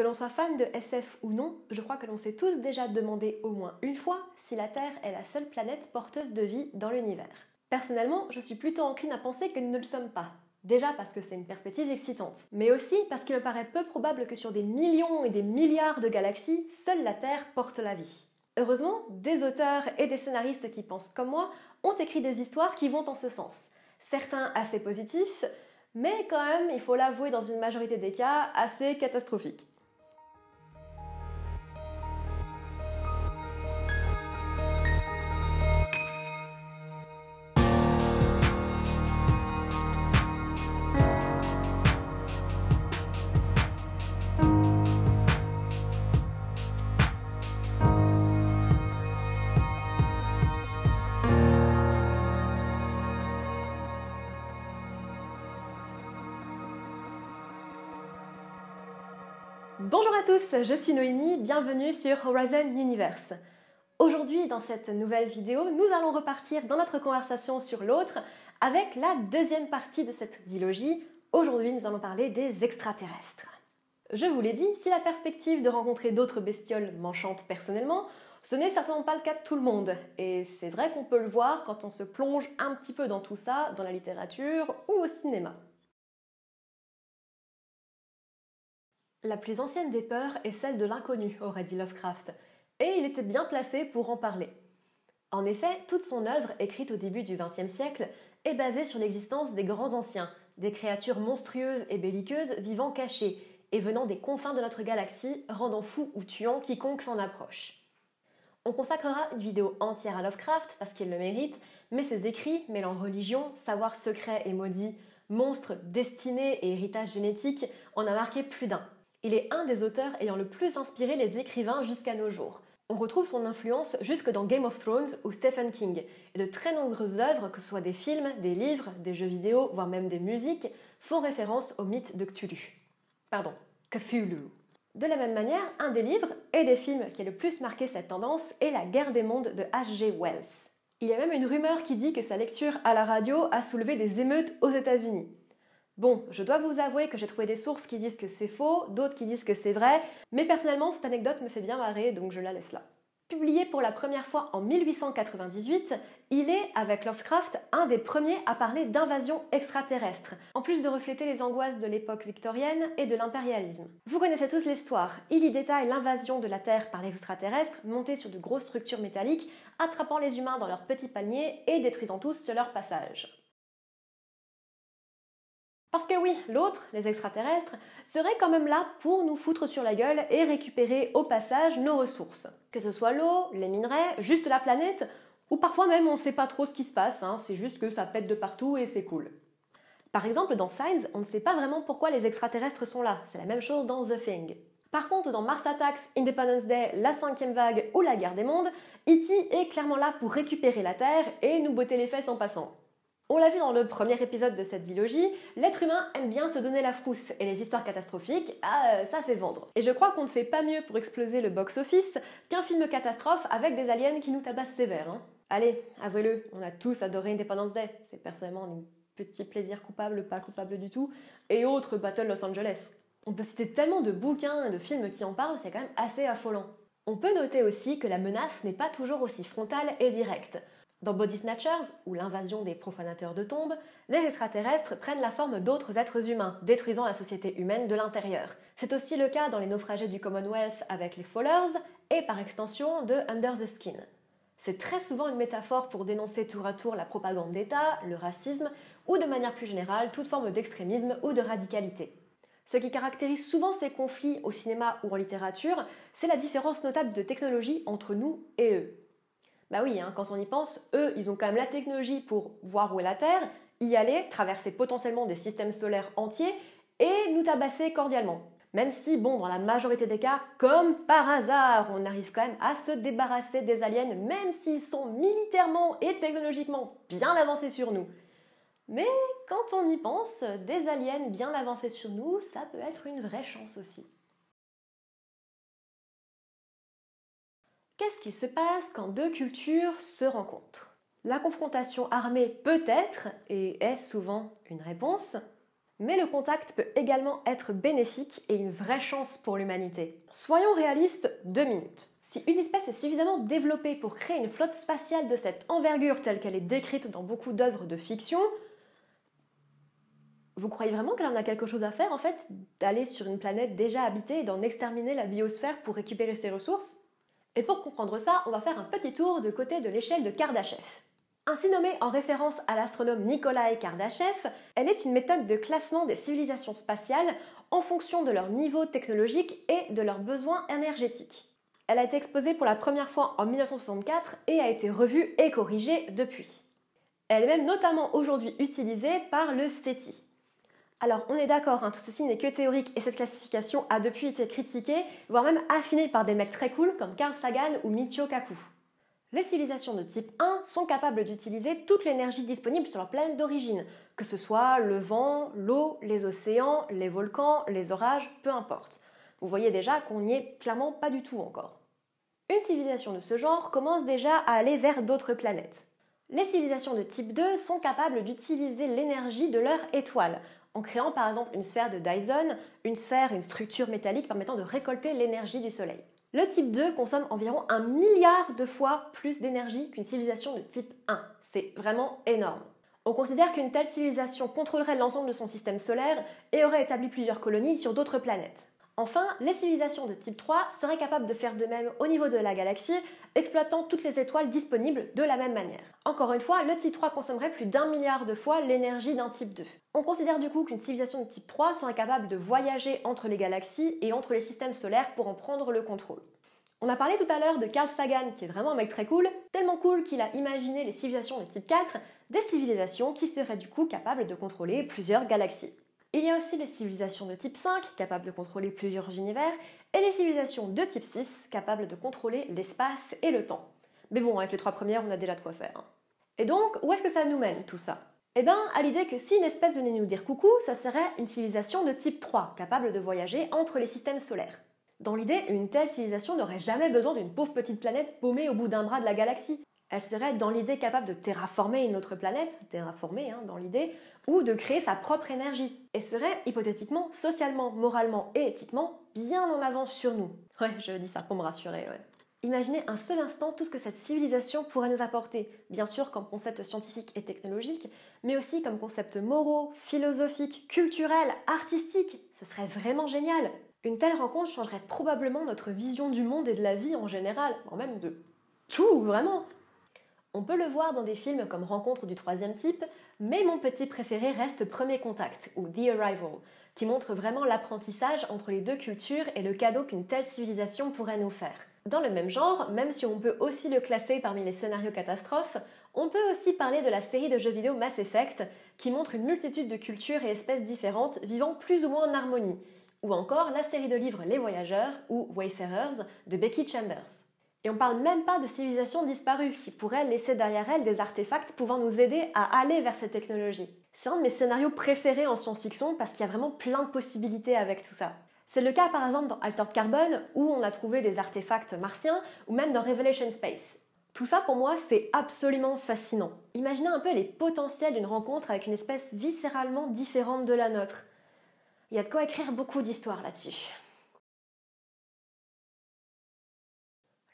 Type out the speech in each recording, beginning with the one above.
Que l'on soit fan de SF ou non, je crois que l'on s'est tous déjà demandé au moins une fois si la Terre est la seule planète porteuse de vie dans l'univers. Personnellement, je suis plutôt encline à penser que nous ne le sommes pas. Déjà parce que c'est une perspective excitante, mais aussi parce qu'il me paraît peu probable que sur des millions et des milliards de galaxies, seule la Terre porte la vie. Heureusement, des auteurs et des scénaristes qui pensent comme moi ont écrit des histoires qui vont en ce sens. Certains assez positifs, mais quand même, il faut l'avouer dans une majorité des cas, assez catastrophiques. Bonjour à tous, je suis Noémie, bienvenue sur Horizon Universe. Aujourd'hui, dans cette nouvelle vidéo, nous allons repartir dans notre conversation sur l'autre avec la deuxième partie de cette dilogie. Aujourd'hui, nous allons parler des extraterrestres. Je vous l'ai dit, si la perspective de rencontrer d'autres bestioles m'enchante personnellement, ce n'est certainement pas le cas de tout le monde. Et c'est vrai qu'on peut le voir quand on se plonge un petit peu dans tout ça, dans la littérature ou au cinéma. La plus ancienne des peurs est celle de l'inconnu, aurait dit Lovecraft, et il était bien placé pour en parler. En effet, toute son œuvre, écrite au début du XXe siècle, est basée sur l'existence des grands anciens, des créatures monstrueuses et belliqueuses vivant cachées et venant des confins de notre galaxie, rendant fou ou tuant quiconque s'en approche. On consacrera une vidéo entière à Lovecraft parce qu'il le mérite, mais ses écrits mêlant religion, savoir secret et maudit, monstres, destinés et héritage génétique en a marqué plus d'un. Il est un des auteurs ayant le plus inspiré les écrivains jusqu'à nos jours. On retrouve son influence jusque dans Game of Thrones ou Stephen King, et de très nombreuses œuvres, que ce soit des films, des livres, des jeux vidéo, voire même des musiques, font référence au mythe de Cthulhu. Pardon, Cthulhu. De la même manière, un des livres et des films qui a le plus marqué cette tendance est La guerre des mondes de H.G. Wells. Il y a même une rumeur qui dit que sa lecture à la radio a soulevé des émeutes aux États-Unis. Bon, je dois vous avouer que j'ai trouvé des sources qui disent que c'est faux, d'autres qui disent que c'est vrai, mais personnellement cette anecdote me fait bien marrer, donc je la laisse là. Publié pour la première fois en 1898, il est, avec Lovecraft, un des premiers à parler d'invasion extraterrestre, en plus de refléter les angoisses de l'époque victorienne et de l'impérialisme. Vous connaissez tous l'histoire, il y détaille l'invasion de la Terre par l'extraterrestre, montés sur de grosses structures métalliques, attrapant les humains dans leurs petits paniers et détruisant tous sur leur passage. Parce que oui, l'autre, les extraterrestres, serait quand même là pour nous foutre sur la gueule et récupérer au passage nos ressources. Que ce soit l'eau, les minerais, juste la planète, ou parfois même on ne sait pas trop ce qui se passe, hein, c'est juste que ça pète de partout et c'est cool. Par exemple, dans Signs, on ne sait pas vraiment pourquoi les extraterrestres sont là, c'est la même chose dans The Thing. Par contre, dans Mars Attacks, Independence Day, La cinquième vague ou La guerre des mondes, E.T. est clairement là pour récupérer la Terre et nous botter les fesses en passant. On l'a vu dans le premier épisode de cette dilogie, l'être humain aime bien se donner la frousse et les histoires catastrophiques, ah, ça fait vendre. Et je crois qu'on ne fait pas mieux pour exploser le box-office qu'un film catastrophe avec des aliens qui nous tabassent sévère. Hein. Allez, avouez-le, on a tous adoré Independence Day. C'est personnellement un petit plaisir coupable, pas coupable du tout. Et autres Battle Los Angeles. On peut citer tellement de bouquins et de films qui en parlent, c'est quand même assez affolant. On peut noter aussi que la menace n'est pas toujours aussi frontale et directe. Dans Body Snatchers, ou l'invasion des profanateurs de tombes, les extraterrestres prennent la forme d'autres êtres humains, détruisant la société humaine de l'intérieur. C'est aussi le cas dans les naufragés du Commonwealth avec les Fallers et par extension de Under the Skin. C'est très souvent une métaphore pour dénoncer tour à tour la propagande d'État, le racisme ou de manière plus générale toute forme d'extrémisme ou de radicalité. Ce qui caractérise souvent ces conflits au cinéma ou en littérature, c'est la différence notable de technologie entre nous et eux. Bah oui, hein, quand on y pense, eux, ils ont quand même la technologie pour voir où est la Terre, y aller, traverser potentiellement des systèmes solaires entiers et nous tabasser cordialement. Même si, bon, dans la majorité des cas, comme par hasard, on arrive quand même à se débarrasser des aliens, même s'ils sont militairement et technologiquement bien avancés sur nous. Mais quand on y pense, des aliens bien avancés sur nous, ça peut être une vraie chance aussi. Qu'est-ce qui se passe quand deux cultures se rencontrent? La confrontation armée peut être, et est souvent une réponse, Mais le contact peut également être bénéfique et une vraie chance pour l'humanité. Soyons réalistes deux minutes. Si une espèce est suffisamment développée pour créer une flotte spatiale de cette envergure telle qu'elle est décrite dans beaucoup d'œuvres de fiction, vous croyez vraiment qu'elle en a quelque chose à faire en fait d'aller sur une planète déjà habitée et d'en exterminer la biosphère pour récupérer ses ressources? Et pour comprendre ça, on va faire un petit tour de côté de l'échelle de Kardashev. Ainsi nommée en référence à l'astronome Nikolai Kardashev, elle est une méthode de classement des civilisations spatiales en fonction de leur niveau technologique et de leurs besoins énergétiques. Elle a été exposée pour la première fois en 1964 et a été revue et corrigée depuis. Elle est même notamment aujourd'hui utilisée par le SETI. Alors on est d'accord, hein, tout ceci n'est que théorique et cette classification a depuis été critiquée, voire même affinée par des mecs très cool comme Carl Sagan ou Michio Kaku. Les civilisations de type 1 sont capables d'utiliser toute l'énergie disponible sur leur planète d'origine, que ce soit le vent, l'eau, les océans, les volcans, les orages, peu importe. Vous voyez déjà qu'on n'y est clairement pas du tout encore. Une civilisation de ce genre commence déjà à aller vers d'autres planètes. Les civilisations de type 2 sont capables d'utiliser l'énergie de leur étoile, en créant par exemple une sphère de Dyson, une sphère, une structure métallique permettant de récolter l'énergie du Soleil. Le type 2 consomme environ un milliard de fois plus d'énergie qu'une civilisation de type 1. C'est vraiment énorme. On considère qu'une telle civilisation contrôlerait l'ensemble de son système solaire et aurait établi plusieurs colonies sur d'autres planètes. Enfin, les civilisations de type 3 seraient capables de faire de même au niveau de la galaxie, exploitant toutes les étoiles disponibles de la même manière. Encore une fois, le type 3 consommerait plus d'un milliard de fois l'énergie d'un type 2. On considère du coup qu'une civilisation de type 3 serait capable de voyager entre les galaxies et entre les systèmes solaires pour en prendre le contrôle. On a parlé tout à l'heure de Carl Sagan, qui est vraiment un mec très cool, tellement cool qu'il a imaginé les civilisations de type 4, des civilisations qui seraient du coup capables de contrôler plusieurs galaxies. Il y a aussi les civilisations de type 5, capables de contrôler plusieurs univers, et les civilisations de type 6, capables de contrôler l'espace et le temps. Mais bon, avec les trois premières, on a déjà de quoi faire. Hein. Et donc, où est-ce que ça nous mène tout ça? Eh bien, à l'idée que si une espèce venait nous dire coucou, ça serait une civilisation de type 3, capable de voyager entre les systèmes solaires. Dans l'idée, une telle civilisation n'aurait jamais besoin d'une pauvre petite planète paumée au bout d'un bras de la galaxie. Elle serait dans l'idée capable de terraformer une autre planète, terraformer hein, dans l'idée, ou de créer sa propre énergie, et serait hypothétiquement, socialement, moralement et éthiquement bien en avance sur nous. Ouais, je dis ça pour me rassurer, ouais. Imaginez un seul instant tout ce que cette civilisation pourrait nous apporter, bien sûr comme concept scientifique et technologique, mais aussi comme concept moraux, philosophiques, culturels, artistiques. Ce serait vraiment génial. Une telle rencontre changerait probablement notre vision du monde et de la vie en général, en même de tout, vraiment. On peut le voir dans des films comme Rencontre du troisième type, mais mon petit préféré reste Premier Contact ou The Arrival, qui montre vraiment l'apprentissage entre les deux cultures et le cadeau qu'une telle civilisation pourrait nous faire. Dans le même genre, même si on peut aussi le classer parmi les scénarios catastrophes, on peut aussi parler de la série de jeux vidéo Mass Effect, qui montre une multitude de cultures et espèces différentes vivant plus ou moins en harmonie, ou encore la série de livres Les Voyageurs ou Wayfarers de Becky Chambers. Et on parle même pas de civilisations disparues qui pourraient laisser derrière elles des artefacts pouvant nous aider à aller vers cette technologie. C'est un de mes scénarios préférés en science-fiction parce qu'il y a vraiment plein de possibilités avec tout ça. C'est le cas par exemple dans Altered Carbon où on a trouvé des artefacts martiens ou même dans Revelation Space. Tout ça pour moi c'est absolument fascinant. Imaginez un peu les potentiels d'une rencontre avec une espèce viscéralement différente de la nôtre. Il y a de quoi écrire beaucoup d'histoires là-dessus.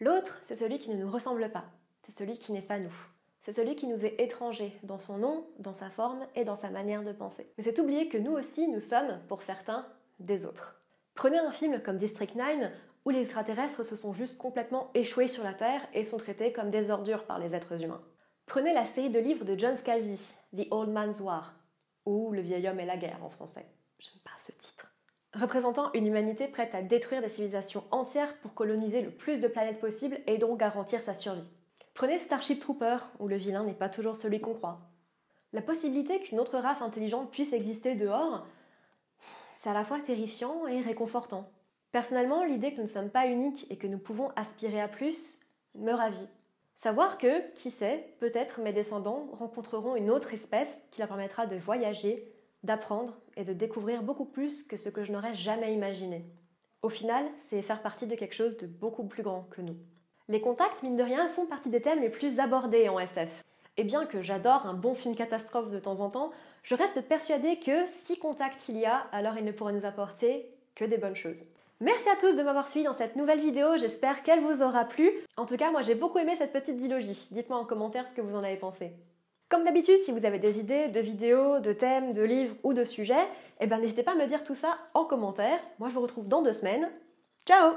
L'autre, c'est celui qui ne nous ressemble pas, c'est celui qui n'est pas nous. C'est celui qui nous est étranger dans son nom, dans sa forme et dans sa manière de penser. Mais c'est oublier que nous aussi, nous sommes, pour certains, des autres. Prenez un film comme District 9 où les extraterrestres se sont juste complètement échoués sur la Terre et sont traités comme des ordures par les êtres humains. Prenez la série de livres de John Scalzi, The Old Man's War, ou Le vieil homme et la guerre en français. J'aime pas ce titre représentant une humanité prête à détruire des civilisations entières pour coloniser le plus de planètes possible et donc garantir sa survie. Prenez Starship Trooper, où le vilain n'est pas toujours celui qu'on croit. La possibilité qu'une autre race intelligente puisse exister dehors, c'est à la fois terrifiant et réconfortant. Personnellement, l'idée que nous ne sommes pas uniques et que nous pouvons aspirer à plus me ravit. Savoir que, qui sait, peut-être mes descendants rencontreront une autre espèce qui leur permettra de voyager, d'apprendre et de découvrir beaucoup plus que ce que je n'aurais jamais imaginé. Au final, c'est faire partie de quelque chose de beaucoup plus grand que nous. Les contacts, mine de rien, font partie des thèmes les plus abordés en SF. Et bien que j'adore un bon film catastrophe de temps en temps, je reste persuadée que si contact il y a, alors il ne pourra nous apporter que des bonnes choses. Merci à tous de m'avoir suivi dans cette nouvelle vidéo, j'espère qu'elle vous aura plu. En tout cas, moi j'ai beaucoup aimé cette petite dilogie. Dites-moi en commentaire ce que vous en avez pensé. Comme d'habitude, si vous avez des idées de vidéos, de thèmes, de livres ou de sujets, eh ben n'hésitez pas à me dire tout ça en commentaire. Moi je vous retrouve dans deux semaines. Ciao